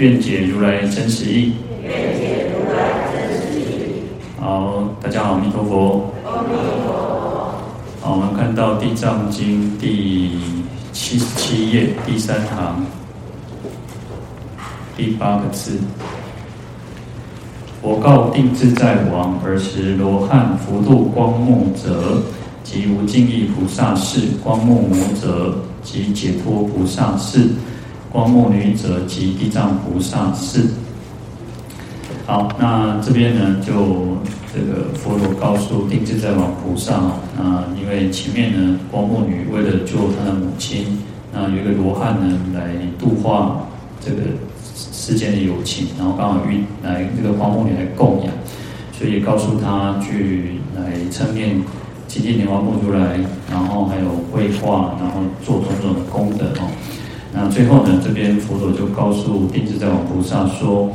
愿解如来真实义。愿解如来真实义。好，大家好，阿弥陀佛。阿弥陀佛。好，我们看到《地藏经》第七十七页第三行第八个字。佛告定自在王：尔时罗汉福度光目者。即无尽意菩萨是，光目魔者即解脱菩萨士，光目女者及地藏菩萨是。好，那这边呢，就这个佛陀告诉定自在王菩萨啊，因为前面呢，光目女为了救她的母亲，那有一个罗汉呢来度化这个世间的有情，然后刚好遇来这个光目女来供养，所以告诉他去来称念。七地莲花目如来，然后还有绘画，然后做种种的功德哦。那最后呢，这边佛陀就告诉定自在王菩萨说：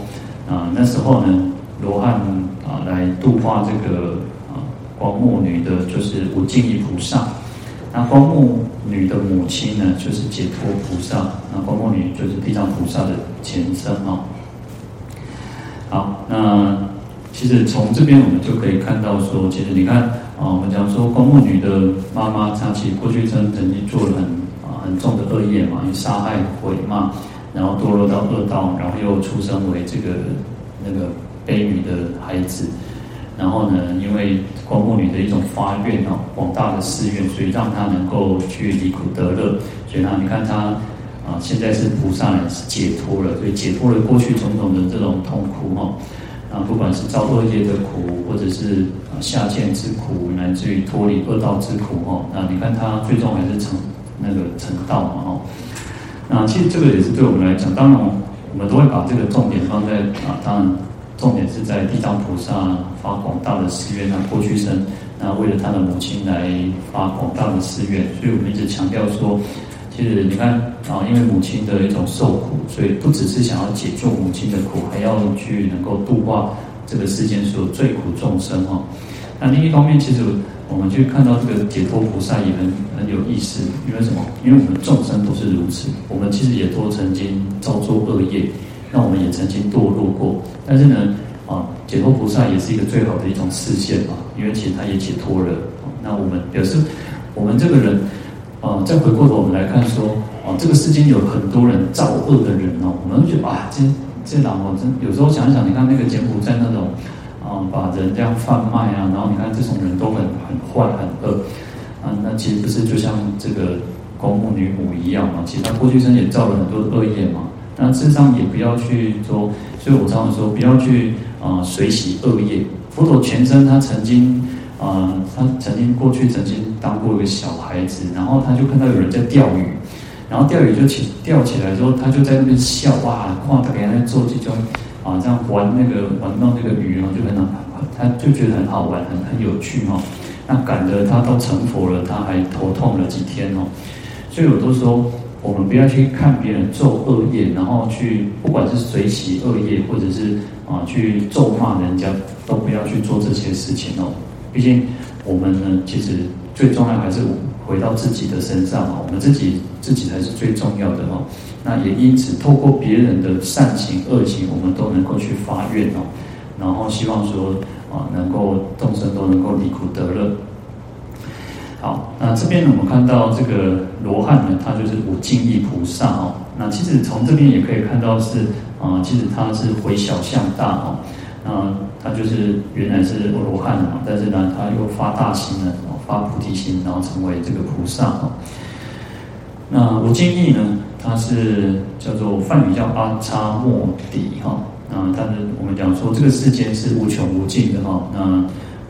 啊，那时候呢，罗汉啊来度化这个啊光目女的，就是无尽意菩萨。那光目女的母亲呢，就是解脱菩萨。那光目女就是地藏菩萨的前身哦。好，那其实从这边我们就可以看到说，其实你看。啊，我们讲说光目女的妈妈，她其实过去曾曾经做了很很重的恶业嘛，因为杀害、毁骂，然后堕落到恶道，然后又出生为这个那个悲女的孩子，然后呢，因为光目女的一种发愿哦，广大的誓愿，所以让她能够去离苦得乐，所以呢，你看她啊，现在是菩萨呢，是解脱了，所以解脱了过去种种的这种痛苦哈。啊，不管是造恶业的苦，或者是啊下贱之苦，乃至于脱离恶道之苦哦，那你看他最终还是成那个成道嘛哦。那其实这个也是对我们来讲，当然我们都会把这个重点放在啊，当然重点是在地藏菩萨发广大的誓愿，那过去生那为了他的母亲来发广大的誓愿，所以我们一直强调说。其实你看啊，因为母亲的一种受苦，所以不只是想要解救母亲的苦，还要去能够度化这个世间所有最苦众生哈。那另一方面，其实我们去看到这个解脱菩萨也很很有意思，因为什么？因为我们众生都是如此，我们其实也都曾经造作恶业，那我们也曾经堕落过。但是呢，啊，解脱菩萨也是一个最好的一种示现嘛，因为其实他也解脱了。那我们表示，我们这个人。啊，再回过头我们来看说，啊，这个世间有很多人造恶的人哦，我们会觉得啊，这这人哦，真有时候想一想，你看那个柬埔寨那种，啊，把人这样贩卖啊，然后你看这种人都很很坏很恶，啊，那其实不是就像这个公墓女母一样嘛？其实他过去生也造了很多恶业嘛。那事实上也不要去说，所以我常常说，不要去啊随喜恶业。佛陀全身他曾经。啊、他曾经过去曾经当过一个小孩子，然后他就看到有人在钓鱼，然后钓鱼就起钓起来之后，他就在那边笑哇，哇，他给人家做这种啊，这样玩那个玩弄那个鱼哦，就很好，他就觉得很好玩，很很有趣哈、哦。那赶得他都成佛了，他还头痛了几天哦。所以我都说，我们不要去看别人做恶业，然后去不管是随喜恶业，或者是啊去咒骂人家，都不要去做这些事情哦。毕竟我们呢，其实最重要还是回到自己的身上啊，我们自己自己才是最重要的哦。那也因此，透过别人的善行恶行，我们都能够去发愿哦，然后希望说啊，能够众生都能够离苦得乐。好，那这边呢，我们看到这个罗汉呢，他就是无尽意菩萨哦。那其实从这边也可以看到是啊，其实他是回小向大哦。那他就是原来是罗汉的嘛，但是呢，他又发大心了，发菩提心，然后成为这个菩萨哦。那无尽意呢，它是叫做梵语叫阿叉莫底哈。那但是我们讲说这个世间是无穷无尽的哈。那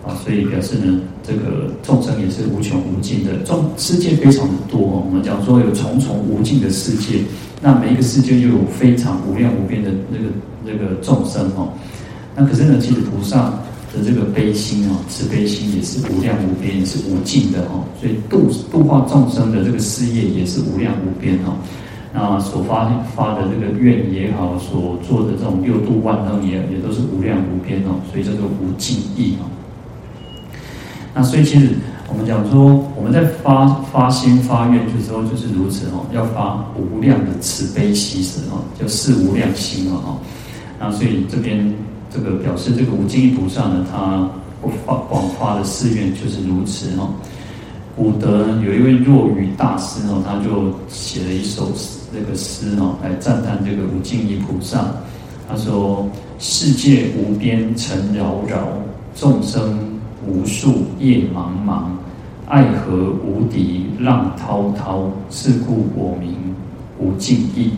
啊，所以表示呢，这个众生也是无穷无尽的，众世界非常的多。我们讲说有重重无尽的世界，那每一个世界又有非常无量无边的那个那个众生哦。那可是呢，其实菩萨的这个悲心哦，慈悲心也是无量无边，也是无尽的哦。所以度度化众生的这个事业也是无量无边哦。那所发发的这个愿也好，所做的这种六度万行也也都是无量无边哦。所以叫做无尽意哦。那所以其实我们讲说，我们在发发心发愿的时候就是如此哦，要发无量的慈悲喜舍哦，叫四无量心嘛哦。那所以这边。这个表示这个无尽意菩萨呢，他不发广发的誓愿就是如此哦。古德有一位若愚大师哦，他就写了一首这个诗哦，来赞叹这个无尽意菩萨。他说：“世界无边尘扰扰，众生无数业茫茫，爱河无底浪滔滔，是故我名无尽意。”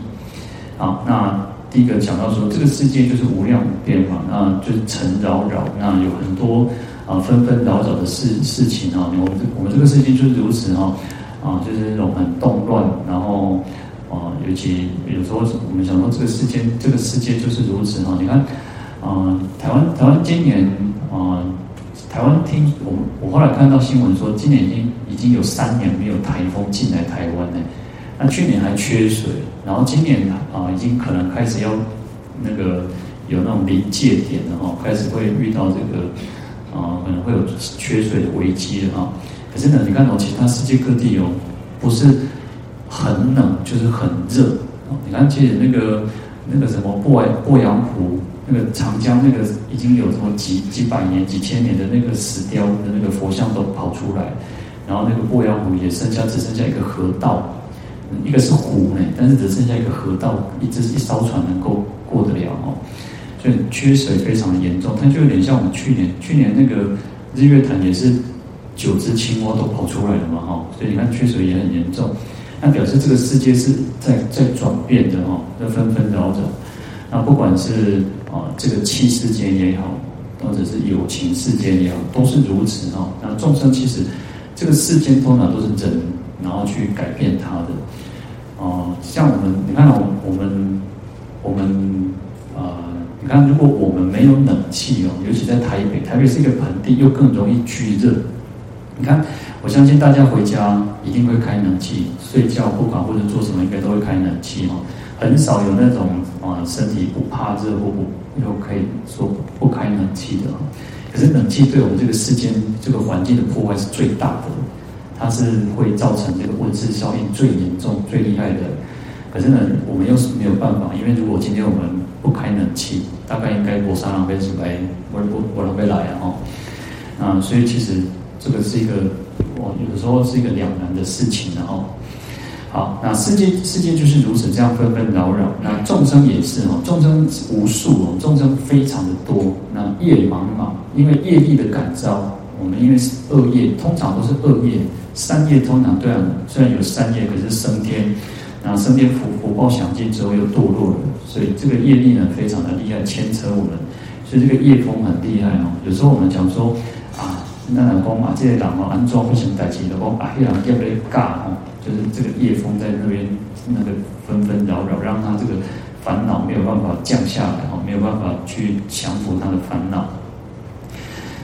好，那。第一个讲到说，这个世界就是无量无边嘛，那就是尘扰扰，那有很多啊纷纷扰扰的事事情啊。我们我们这个世界就是如此哈，啊，就是那种很动乱，然后啊，尤其有时候我们想说这个世界，这个世界就是如此哈。你看，啊，台湾台湾今年啊，台湾听我我后来看到新闻说，今年已经已经有三年没有台风进来台湾了。那去年还缺水，然后今年啊，已经可能开始要那个有那种临界点了哈，开始会遇到这个啊，可能会有缺水的危机了哈。可是呢，你看哦，其他世界各地哦，不是很冷就是很热。你看，其实那个那个什么鄱鄱阳湖，那个长江那个已经有什么几几百年、几千年的那个石雕的那个佛像都跑出来，然后那个鄱阳湖也剩下只剩下一个河道。一个是湖呢，但是只剩下一个河道，一只一艘船能够过得了哦，所以缺水非常的严重。它就有点像我们去年，去年那个日月潭也是九只青蛙都跑出来了嘛哈，所以你看缺水也很严重。那表示这个世界是在在转变的哈，在纷纷扰扰。那不管是啊这个器世间也好，或者是友情世间也好，都是如此哈。那众生其实这个世间通常都是人。然后去改变它的，哦、像我们，你看我，我们，我们，呃，你看，如果我们没有冷气哦，尤其在台北，台北是一个盆地，又更容易聚热。你看，我相信大家回家一定会开冷气，睡觉不管或者做什么，应该都会开冷气哦。很少有那种啊、呃，身体不怕热或不又可以说不开冷气的。可是冷气对我们这个世间这个环境的破坏是最大的。它是会造成这个温室效应最严重、最厉害的。可是呢，我们又是没有办法，因为如果今天我们不开冷气，大概应该过三浪费出来，我我我浪费来啊！哈，啊，所以其实这个是一个，我有的时候是一个两难的事情的哦。好，那世界世界就是如此，这样纷纷扰扰。那众生也是哦，众生无数哦，众生非常的多。那业茫茫，因为业力的感召，我们因为是恶业，通常都是恶业。三业通常对啊，虽然有三业，可是升天，那升天福福报享尽之后又堕落了，所以这个业力呢非常的厉害，牵扯我们，所以这个业风很厉害哦。有时候我们讲说啊，那老公啊，这些人哦，安装不行代志的，讲啊，黑人要不要尬哦，就是这个业风在那边那个纷纷扰扰，让他这个烦恼没有办法降下来哦，没有办法去降服他的烦恼，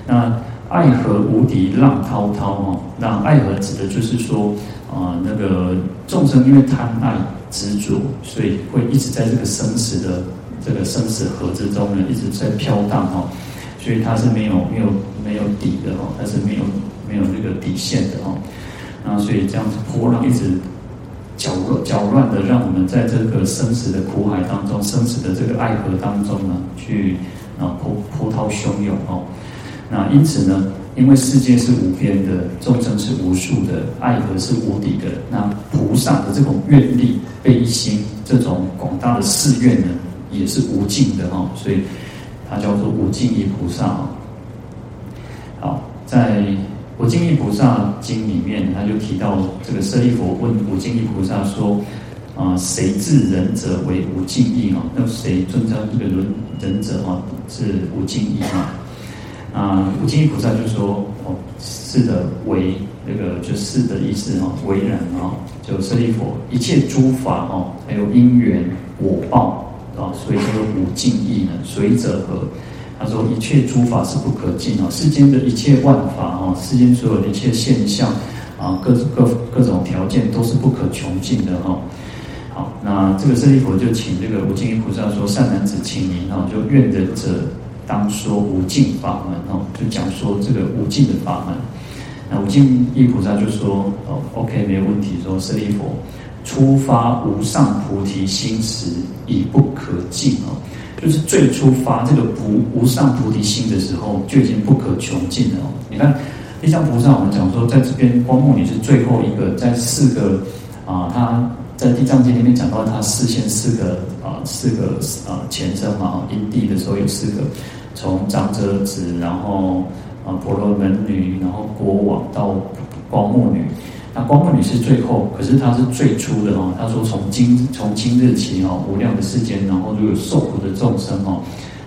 那。爱河无敌浪滔滔哦，那爱河指的就是说，啊、那个众生因为贪爱执着，所以会一直在这个生死的这个生死河之中呢，一直在飘荡哦，所以它是没有没有没有底的哦，它是没有没有这个底线的哦，那所以这样子波浪一直搅乱搅乱的，让我们在这个生死的苦海当中，生死的这个爱河当中呢，去啊波波涛汹涌哦。那因此呢，因为世界是无边的，众生是无数的，爱河是无底的。那菩萨的这种愿力、悲心，这种广大的誓愿呢，也是无尽的哈。所以它叫做无尽意菩萨。好，在《无尽意菩萨经》里面，他就提到这个舍利弗问无尽意菩萨说：啊，谁自仁者为无尽意啊？那谁尊称这个仁仁者啊？是无尽意啊？啊，无尽意菩萨就说：“哦，是的，为那个就是的意思哈，为然啊，就舍利弗，一切诸法哦，还有因缘果报啊，所以这个无尽意呢，随者何？他说一切诸法是不可尽啊，世间的一切万法啊，世间所有的一切现象啊，各各各种条件都是不可穷尽的哈。好，那这个舍利弗就请这个无尽意菩萨说：“善男子，请您哈，就愿仁者当说无尽法门哦，就讲说这个无尽的法门。”那无尽意菩萨就说：“哦，OK，没有问题。说舍利弗。”初发无上菩提心时，已不可尽哦。就是最初发这个无无上菩提心的时候，就已经不可穷尽了哦。你看，地藏菩萨，我们讲说，在这边光目女是最后一个，在四个啊，他在地藏经里面讲到，他示现四个啊，四个啊前身嘛，因地的时候有四个，从长者子，然后啊婆罗门女，然后国王到光目女。那光目女是最后，可是她是最初的哦。她说从今从今日起哦，无量的世间，然后如有受苦的众生哦，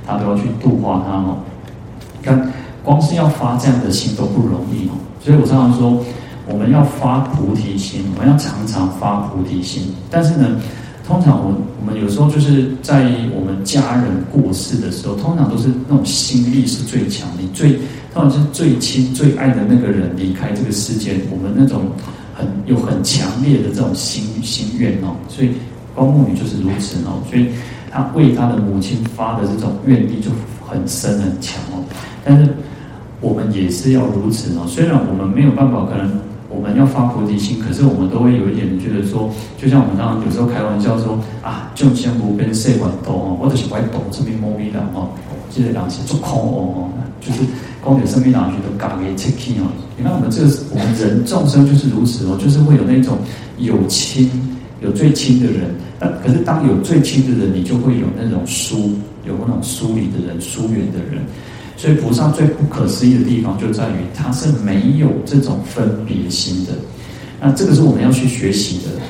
她都要去度化他哦。看，光是要发这样的心都不容易哦。所以我常常说，我们要发菩提心，我们要常常发菩提心。但是呢，通常我我们有时候就是在我们家人过世的时候，通常都是那种心力是最强，你最通常是最亲最爱的那个人离开这个世间，我们那种。很有很强烈的这种心心愿哦，所以光目女就是如此哦，所以她为她的母亲发的这种愿力就很深很强哦。但是我们也是要如此哦，虽然我们没有办法，可能我们要发菩提心，可是我们都会有一点觉得说，就像我们刚刚有时候开玩笑说啊，就像无边塞管多哦，或者是外斗这边摸一两哦，记得两些做空哦，就是。光点生命哪去都嘎给切气哦！你看我们这个，我们人众生就是如此哦，就是会有那种有亲有最亲的人，但可是当有最亲的人，你就会有那种疏有那种疏离的人、疏远的人。所以菩萨最不可思议的地方就在于，他是没有这种分别心的。那这个是我们要去学习的。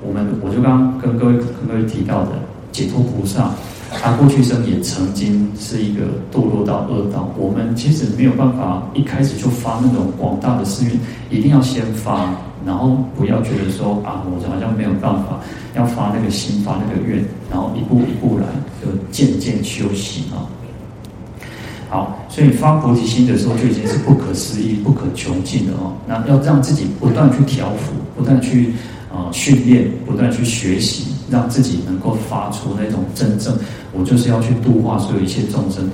我们我就刚刚跟各位跟各位提到的解脱菩萨。他过去生也曾经是一个堕落到恶道，我们其实没有办法一开始就发那种广大的誓愿，一定要先发，然后不要觉得说啊，我好像没有办法，要发那个心，发那个愿，然后一步一步来，就渐渐修习啊。好，所以发菩提心的时候就已经是不可思议、不可穷尽的哦。那要让自己不断去调伏，不断去啊训练，不断去学习。让自己能够发出那种真正，我就是要去度化所有一切众生，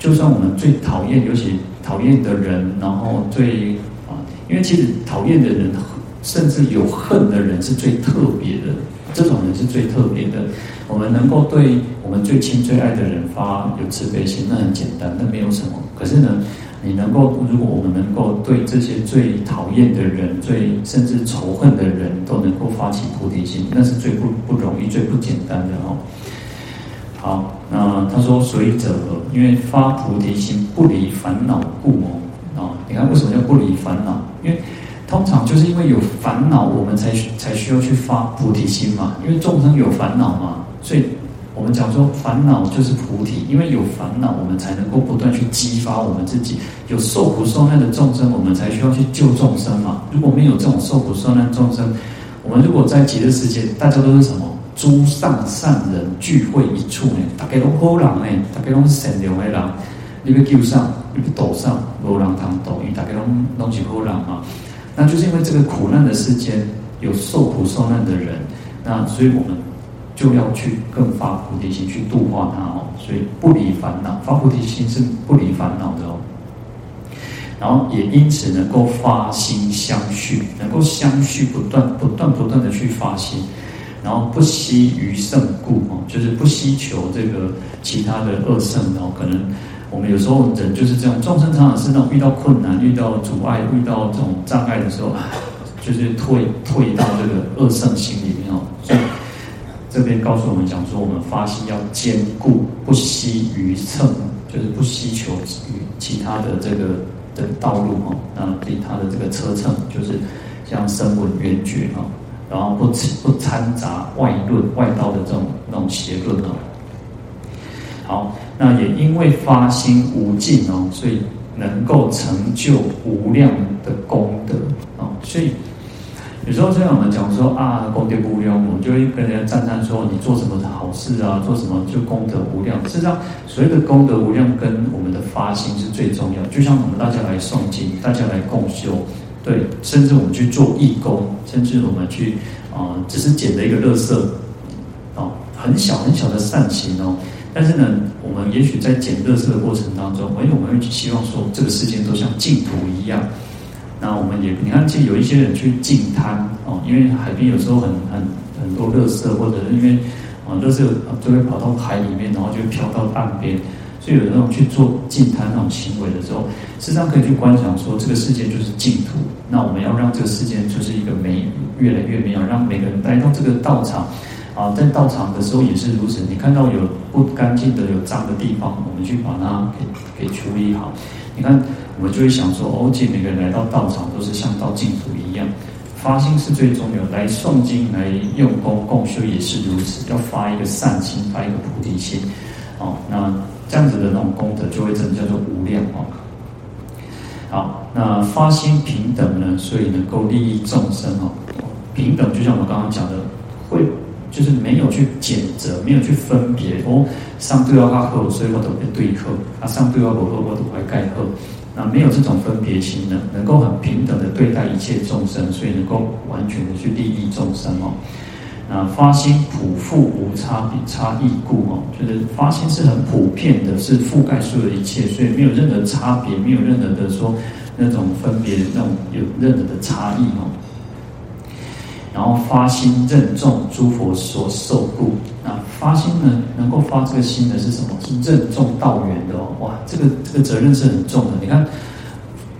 就算我们最讨厌，尤其讨厌的人，然后最啊，因为其实讨厌的人，甚至有恨的人是最特别的，这种人是最特别的。我们能够对我们最亲最爱的人发有慈悲心，那很简单，那没有什么。可是呢，你能够，如果我们能够对这些最讨厌的人、最甚至仇恨的人都能够发起菩提心，那是最不不容易、最不简单的哦。好，那他说所以者何？因为发菩提心不离烦恼故哦。啊，你看为什么叫不离烦恼？因为通常就是因为有烦恼，我们才才需要去发菩提心嘛。因为众生有烦恼嘛，所以。我们讲说烦恼就是菩提，因为有烦恼，我们才能够不断去激发我们自己。有受苦受难的众生，我们才需要去救众生嘛。如果没有这种受苦受难众生，我们如果在极乐世界，大家都是什么？诸上善人聚会一处呢？大家都好人呢，大家都是善良的人。你要救上，你要度上，无人通度，因为大家都都是好人嘛。那就是因为这个苦难的世间有受苦受难的人，那所以我们。就要去更发菩提心去度化他哦，所以不离烦恼，发菩提心是不离烦恼的哦。然后也因此能够发心相续，能够相续不断、不断、不断的去发心，然后不惜余胜故哦，就是不希求这个其他的恶胜哦。可能我们有时候人就是这样，众生常常是那种遇到困难、遇到阻碍、遇到这种障碍的时候，就是退退到这个恶圣心里面哦。这边告诉我们讲说，我们发心要坚固，不惜余乘，就是不希求与其他的这个的道路哈，那对他的这个车乘，就是像声闻缘觉哈，然后不不掺杂外论外道的这种那种邪论哦。好，那也因为发心无尽哦，所以能够成就无量的功德哦，所以。有时候虽然我们讲说啊，功德无量，我们就会跟人家赞叹说，你做什么好事啊，做什么就功德无量。事实上，所谓的功德无量，跟我们的发心是最重要。就像我们大家来诵经，大家来共修，对，甚至我们去做义工，甚至我们去啊、只是捡了一个垃圾，哦，很小很小的善行哦。但是呢，我们也许在捡垃圾的过程当中，哎，我们会希望说，这个世界都像净土一样。那我们也，你看，其实有一些人去净滩哦，因为海边有时候很很很多垃圾，或者因为啊，垃圾就会跑到海里面，然后就飘到岸边，所以有那种去做净滩那种行为的时候，实际上可以去观想说，这个世界就是净土。那我们要让这个世界就是一个美，越来越美好，让每个人来到这个道场。啊，在道场的时候也是如此。你看到有不干净的、有脏的地方，我们去把它给给处理好。你看，我们就会想说，哦，这每个人来到道场都是像到净土一样。发心是最重要，来诵经、来用功共修也是如此。要发一个善心，发一个菩提心。哦，那这样子的那种功德就会真的叫做无量哦。好，那发心平等呢，所以能够利益众生哦。平等就像我们刚刚讲的，会。就是没有去拣择，没有去分别哦，上对要他喝，所以我都会对喝；啊，上对要我喝，我都会盖喝。那没有这种分别心呢，能够很平等的对待一切众生，所以能够完全的去利益众生哦。那发心普覆无差别差异故哦，就是发心是很普遍的，是覆盖所有一切，所以没有任何差别，没有任何的说那种分别，那种有任何的差异哦。然后发心任重诸佛所受故，那发心呢，能够发这个心的是什么？是任重道远的哦。哇，这个这个责任是很重的。你看，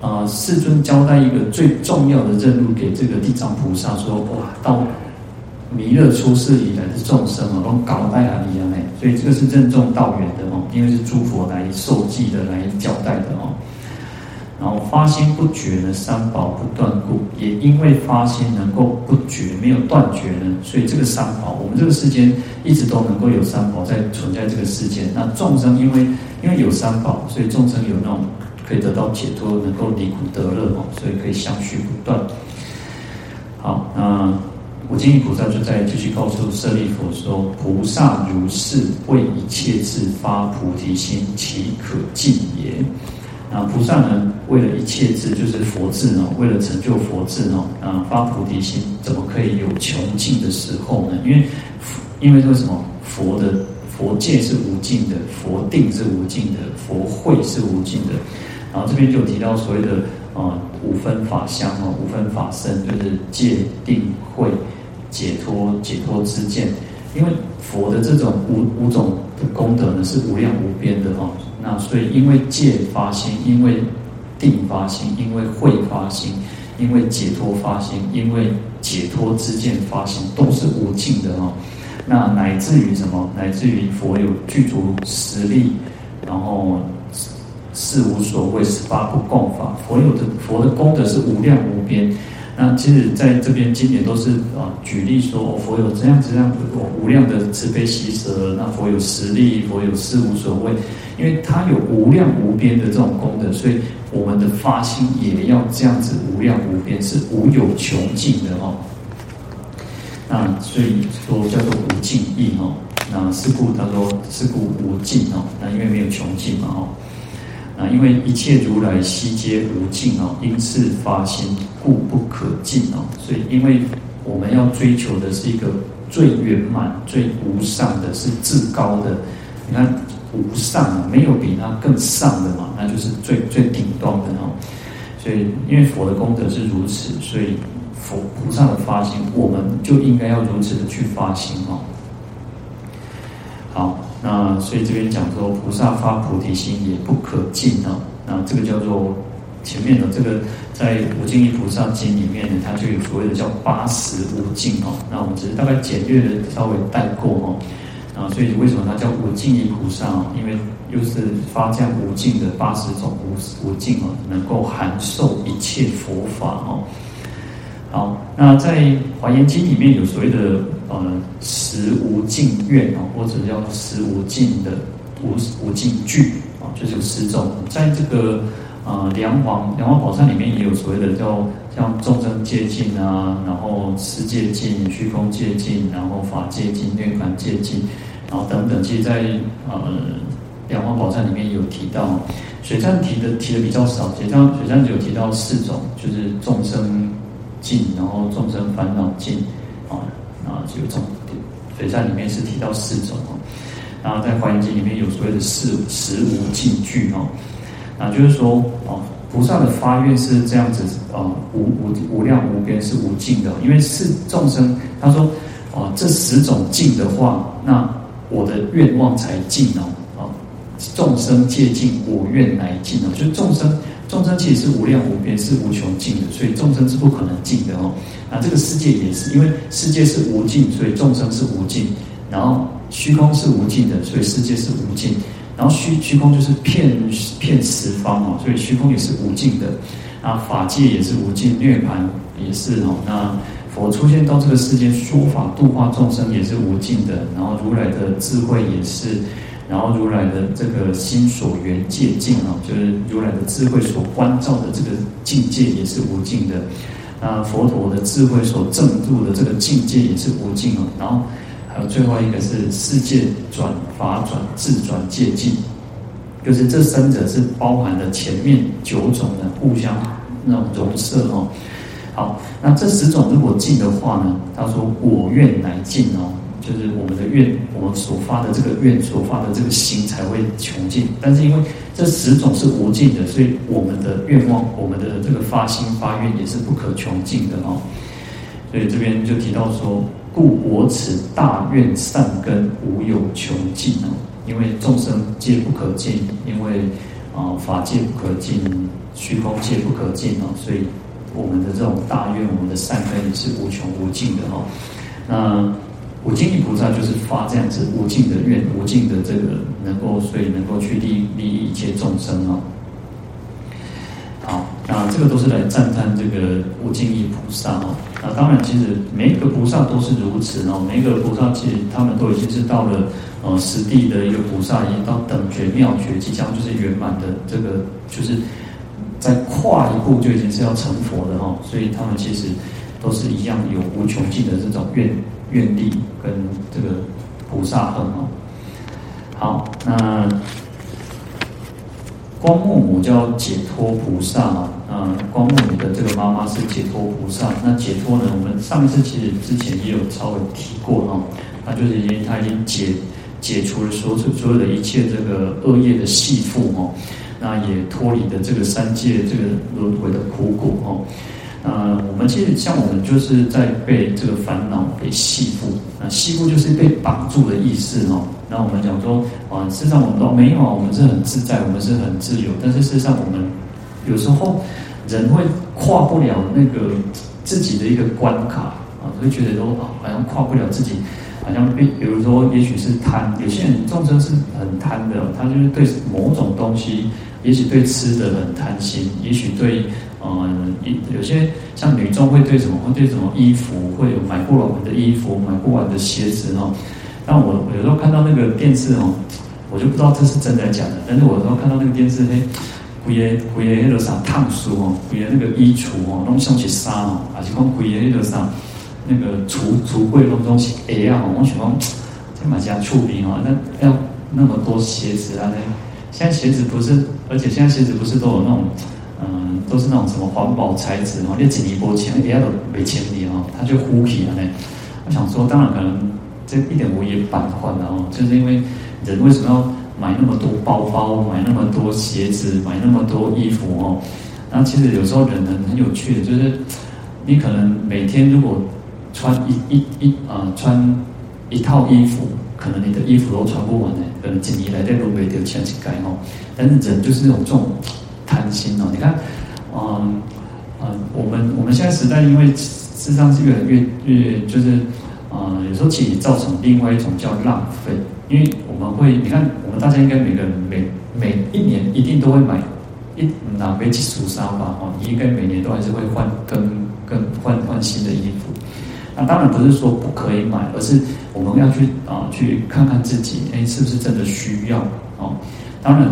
啊、世尊交代一个最重要的任务给这个地藏菩萨说：哇，到弥勒出世以来的众生啊，都搞代啊一样哎。所以这个是任重道远的哦，因为是诸佛来受记的，来交代的哦。然后发心不绝呢，三宝不断故，也因为发心能够不绝，没有断绝呢，所以这个三宝，我们这个世间一直都能够有三宝在存在这个世间。那众生因为因为有三宝，所以众生有那种可以得到解脱，能够离苦得乐哦，所以可以相续不断。好，那无尽意菩萨就在继续告诉舍利弗说：菩萨如是为一切智发菩提心，岂可尽也？啊，菩萨呢，为了一切智，就是佛智呢，为了成就佛智呢，啊，发菩提心，怎么可以有穷尽的时候呢？因为，因为说什么？佛的佛界是无尽的，佛定是无尽的，佛慧是无尽的。然后这边就提到所谓的啊五分法相哦，五分法身，就是戒定慧解脱解脱之见。因为佛的这种五五种的功德呢，是无量无边的哦。那所以，因为戒发心，因为定发心，因为慧发心，因为解脱发心，因为解脱之见发心，都是无尽的哦。那乃至于什么？乃至于佛有具足十力，然后是无所谓，十八不共法。佛有的佛的功德是无量无边。那其实在这边经典都是啊，举例说佛有这样这样无量的慈悲喜舍，那佛有实力，佛有四无所谓。因为它有无量无边的这种功德，所以我们的发心也要这样子无量无边，是无有穷尽的哦。那所以说叫做无尽意哦。那是故他说是故无尽哦。那因为没有穷尽嘛哦。那因为一切如来悉皆无尽哦，因此发心故不可尽哦。所以因为我们要追求的是一个最圆满、最无上的，是至高的。你看。无上啊，没有比它更上的嘛，那就是最最顶端的哦。所以，因为佛的功德是如此，所以佛菩萨的发心，我们就应该要如此的去发心哦。好，那所以这边讲说，菩萨发菩提心也不可尽哦。那这个叫做前面的这个在《无尽意菩萨经》里面呢，它就有所谓的叫八十无尽哦。那我们只是大概简略的稍微带过哦。啊，所以为什么它叫无尽意菩萨？因为又是发这样无尽的八十种无无尽哦，能够含受一切佛法哦。好，那在《华严经》里面有所谓的呃十无尽愿啊，或者叫十无尽的无无尽句啊，就是有十种，在这个呃，梁皇梁皇宝忏里面也有所谓的叫像众生戒尽啊，然后世界尽、虚空界尽，然后法界尽、涅槃界尽，然后等等。其实在呃梁皇宝忏里面也有提到，水忏提的提的比较少，水忏水忏只有提到四种，就是众生尽，然后众生烦恼尽，啊，就这种水忏里面是提到四种哦。然后在华严经里面有所谓的四十无尽句哦。啊，就是说，哦，菩萨的发愿是这样子，呃，无无无量无边，是无尽的。因为是众生，他说，哦，这十种尽的话，那我的愿望才尽哦，啊，众生皆尽，我愿来尽哦。就众生，众生其实是无量无边，是无穷尽的，所以众生是不可能尽的哦。那这个世界也是，因为世界是无尽，所以众生是无尽。然后虚空是无尽的，所以世界是无尽。然后虚虚空就是遍遍十方哦，所以虚空也是无尽的。啊，法界也是无尽，涅槃也是哦。那佛出现到这个世间说法度化众生也是无尽的。然后如来的智慧也是，然后如来的这个心所缘界境哦，就是如来的智慧所关照的这个境界也是无尽的。那佛陀的智慧所证入的这个境界也是无尽哦。然后。还有最后一个是世界转法转智转界境，就是这三者是包含了前面九种的互相那种融摄哦。好，那这十种如果尽的话呢？他说我愿来尽哦，就是我们的愿，我们所发的这个愿，所发的这个心才会穷尽。但是因为这十种是无尽的，所以我们的愿望，我们的这个发心发愿也是不可穷尽的哦。所以这边就提到说。故我此大愿善根无有穷尽哦，因为众生皆不可尽，因为啊法界不可尽，虚空界不可尽哦，所以我们的这种大愿，我们的善根也是无穷无尽的哦。那无尽意菩萨就是发这样子无尽的愿，无尽的这个能够，所以能够去利利益一切众生哦。好，那这个都是来赞叹这个无尽意菩萨哦。那当然，其实每一个菩萨都是如此哦。每一个菩萨其实他们都已经是到了呃实地的一个菩萨，已经到等觉妙觉，即将就是圆满的这个，就是再跨一步就已经是要成佛的哈。所以他们其实都是一样有无穷尽的这种愿愿力跟这个菩萨恨哦。好，那。光目母叫解脱菩萨嘛，啊，光目母的这个妈妈是解脱菩萨。那解脱呢？我们上一次其实之前也有稍微提过哈，那就是因为他已经解解除了所有所有的一切这个恶业的系缚哦，那也脱离了这个三界这个轮回的苦果哦。呃，我们其实像我们就是在被这个烦恼给吸附，那吸附就是被绑住的意思哦。那我们讲说，啊，事实上我们都没有啊，我们是很自在，我们是很自由。但是事实上，我们有时候人会跨不了那个自己的一个关卡啊，会觉得说啊，好像跨不了自己，好像被，比如说，也许是贪，有些人众生是很贪的，他就是对某种东西，也许对吃的很贪心，也许对。嗯，有些像女众会对什么，会对什么衣服，会有买不完的衣服，买不完的鞋子哦。但我有时候看到那个电视哦，我就不知道这是真的假的。但是我有时候看到那个电视，嘿，规个规个那个啥烫书哦，规个那个衣橱哦，拢像是纱哦，还是讲规个那个啥那个橱橱柜拢总是鞋啊。我喜欢这买家触笔哦，那要那么多鞋子啊？那现在鞋子不是，而且现在鞋子不是都有那种。都是那种什么环保材质哦，你紧一波钱，底下都没钱的哦，他就呼起了呢。我想说，当然可能这一点我也反换了哦，就是因为人为什么要买那么多包包，买那么多鞋子，买那么多衣服哦？那其实有时候人很很有趣的，就是 你可能每天如果穿一一一啊、穿一套衣服，可能你的衣服都穿不完呢，可能几年来在路边丢钱去改哦。但是人就是那种这种。贪心哦，你看，我们现在时代，因为事实上是越来越越就是，嗯，有时候其实造成另外一种叫浪费，因为我们会，你看，我们大家应该每个人每每一年一定都会买一哪杯起苏沙吧，哦，你应该每年都还是会换跟跟换换新的衣服。那当然不是说不可以买，而是我们要去啊去看看自己，哎，是不是真的需要哦？当然，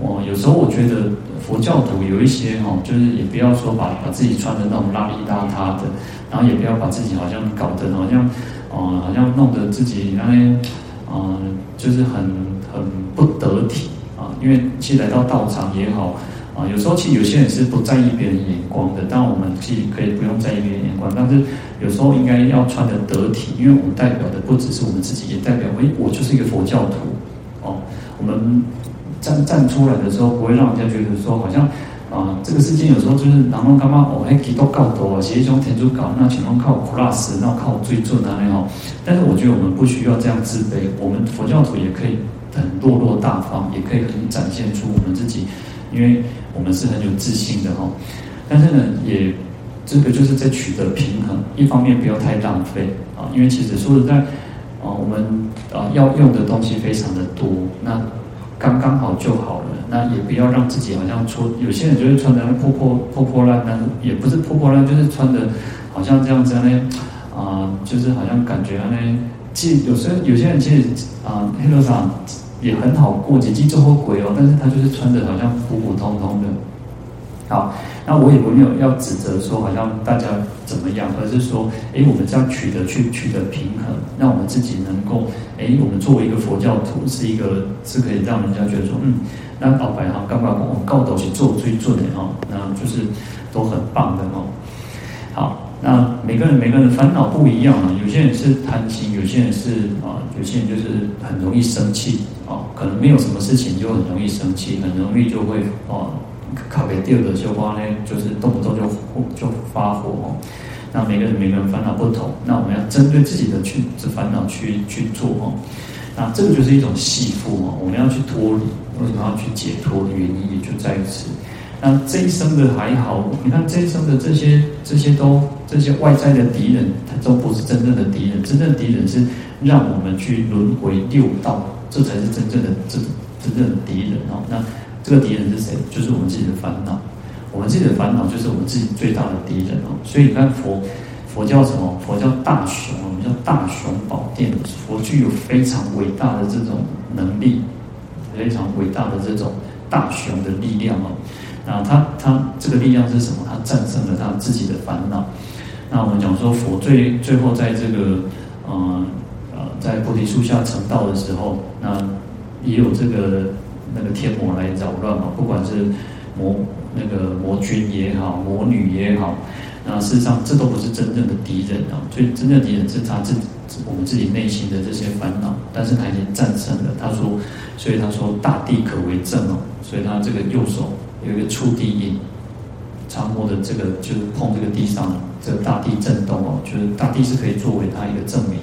我有时候我觉得。佛教徒有一些哈，就是也不要说把把自己穿的那种邋里邋遢的，然后也不要把自己好像搞得好像，哦，好像弄得自己那边，嗯，就是很很不得体啊。因为其实来到道场也好啊，有时候其实有些人是不在意别人眼光的，但我们其实可以不用在意别人眼光，但是有时候应该要穿得得体，因为我们代表的不只是我们自己，也代表诶，我就是一个佛教徒哦，我们。站站出来的时候，不会让人家觉得说好像啊、这个世界有时候就是人们干嘛哦，还几多高多啊，其实种天主教那全部靠苦拉斯，那靠最准啊那种。但是我觉得我们不需要这样自卑，我们佛教徒也可以很落落大方，也可以很展现出我们自己，因为我们是很有自信的哈。但是呢，也这个就是在取得平衡，一方面不要太浪费啊，因为其实说实在啊，我们啊要用的东西非常的多，那。刚刚好就好了，那也不要让自己好像出。有些人就是穿的破破破破烂烂，也不是破破烂，就是穿的好像这样子呢，啊、就是好像感觉呢，其有时候有些人其实啊，黑头上也很好过，几季做过鬼哦，但是他就是穿的好像普普通通的。好，那我也没有要指责说好像大家怎么样，而是说，哎，我们这样取得去取得平衡，让我们自己能够，哎，我们作为一个佛教徒，是一个是可以让人家觉得说，嗯，那老白哈，刚刚我们告导去做最准的哈，那就是都很棒的哈。好，那每个人每个人的烦恼不一样啊，有些人是贪心，有些人是啊，有些人就是很容易生气啊，可能没有什么事情就很容易生气，很容易就会啊。卡给第二个修花呢，就是动不动就就发火哦。那每个人每个人烦恼不同，那我们要针对自己的去这烦恼去去做哦。那这个就是一种系缚哦，我们要去脱离，为什么要去解脱的原因也就在于此。那这一生的还好，你看这一生的这些这些都这些外在的敌人，他都不是真正的敌人，真正的敌人是让我们去轮回六道，这才是真正的这真正的敌人哦。那。这个敌人是谁？就是我们自己的烦恼。我们自己的烦恼就是我们自己最大的敌人哦。所以你看佛，佛教什么？佛教大雄，我们叫大雄宝殿。佛具有非常伟大的这种能力，非常伟大的这种大雄的力量哦。那他他这个力量是什么？他战胜了他自己的烦恼。那我们讲说，佛最最后在这个呃呃在菩提树下成道的时候，那也有这个。那个天魔来扰乱嘛，不管是魔那个魔君也好，魔女也好，那事实上这都不是真正的敌人啊。所以真正敌人是他自己我们自己内心的这些烦恼，但是他已经战胜了。他说，所以他说大地可为证哦。所以他这个右手有一个触地印，常摸的这个就是碰这个地上，这个大地震动哦，就是大地是可以作为他一个证明，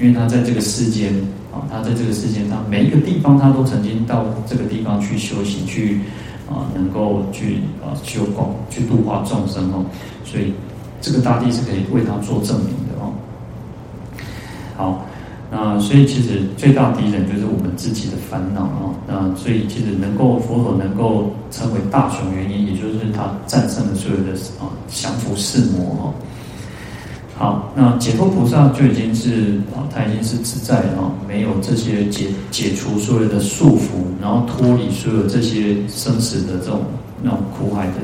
因为他在这个世间。啊他在这个世界上每一个地方，他都曾经到这个地方去修行，去啊，能够去啊修广，去度化众生哦。所以这个大地是可以为他做证明的哦。好，那所以其实最大敌人就是我们自己的烦恼哦。那所以其实能够佛陀能够称为大雄，原因也就是他战胜了所有的啊降伏四魔哦。好，那解脱菩萨就已经是啊，他已经是自在啊，没有这些解解除所有的束缚，然后脱离所有这些生死的这种那种苦海的，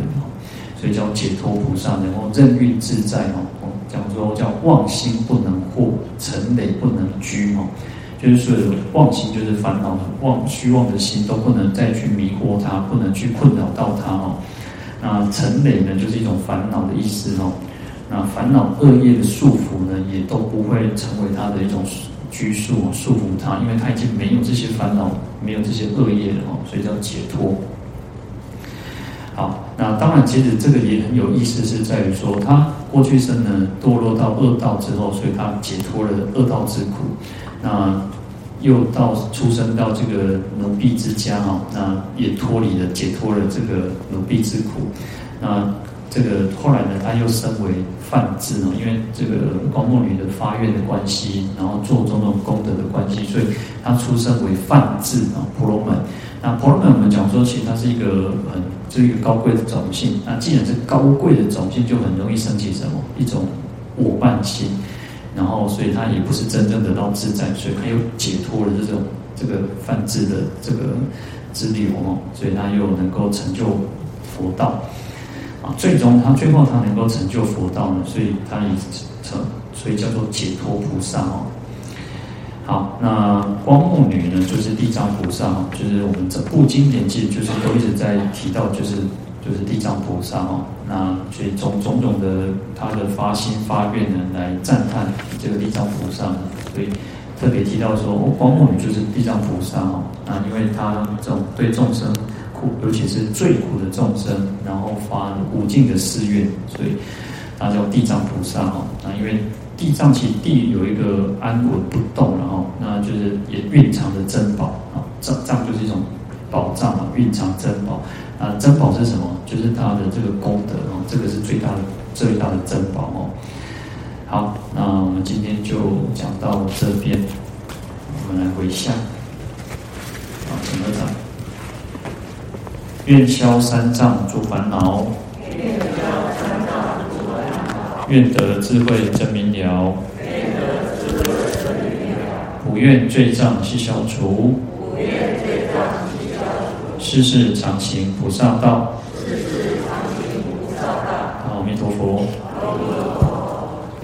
所以叫解脱菩萨，然后任运自在哦。讲说叫妄心不能惑，尘累不能居哦，就是所有的妄心就是烦恼妄虚妄的心都不能再去迷惑它，不能去困扰到它哦。那尘累呢，就是一种烦恼的意思哦。那烦恼恶业的束缚呢，也都不会成为他的一种拘束束缚他，因为他已经没有这些烦恼，没有这些恶业了哦，所以叫解脱。好，那当然，其实这个也很有意思，是在于说他过去生呢堕落到恶道之后，所以他解脱了恶道之苦，那又到出生到这个奴婢之家哈，那也脱离了解脱了这个奴婢之苦，那。这个后来呢，他又升为梵志哦，因为这个光目女的发愿的关系，然后做种种功德的关系，所以他出生为梵志啊，婆罗门。那婆罗门我们讲说，其实它是一个很，这一个高贵的种性。那既然是高贵的种性，就很容易升起什么一种我慢心，然后所以他也不是真正得到自在，所以他又解脱了这种这个梵志的这个支流哦，所以他又能够成就。佛道啊，最终他最后他能够成就佛道呢，所以他也成，所以叫做解脱菩萨哦。好，那光目女呢，就是地藏菩萨哦，就是我们整部经典记就是都一直在提到，就是就是地藏菩萨哦。那所以种种种的他的发心发愿呢，来赞叹这个地藏菩萨，所以特别提到说，哦，光目女就是地藏菩萨哦。那因为他这种对众生苦，尤其是最苦的众生，然后发无尽的誓愿，所以他叫地藏菩萨哦。那因为地藏其地有一个安稳不动，然后那就是也蕴藏着珍宝啊，藏藏就是一种宝藏啊，蕴藏珍宝啊，珍宝是什么？就是他的这个功德哦，这个是最大的最大的珍宝哦。好，那我们今天就讲到这边，我们来回向，好，请合掌，愿消三障诸烦恼。愿得智慧真明了，不愿罪障悉消除，世世常行菩萨道。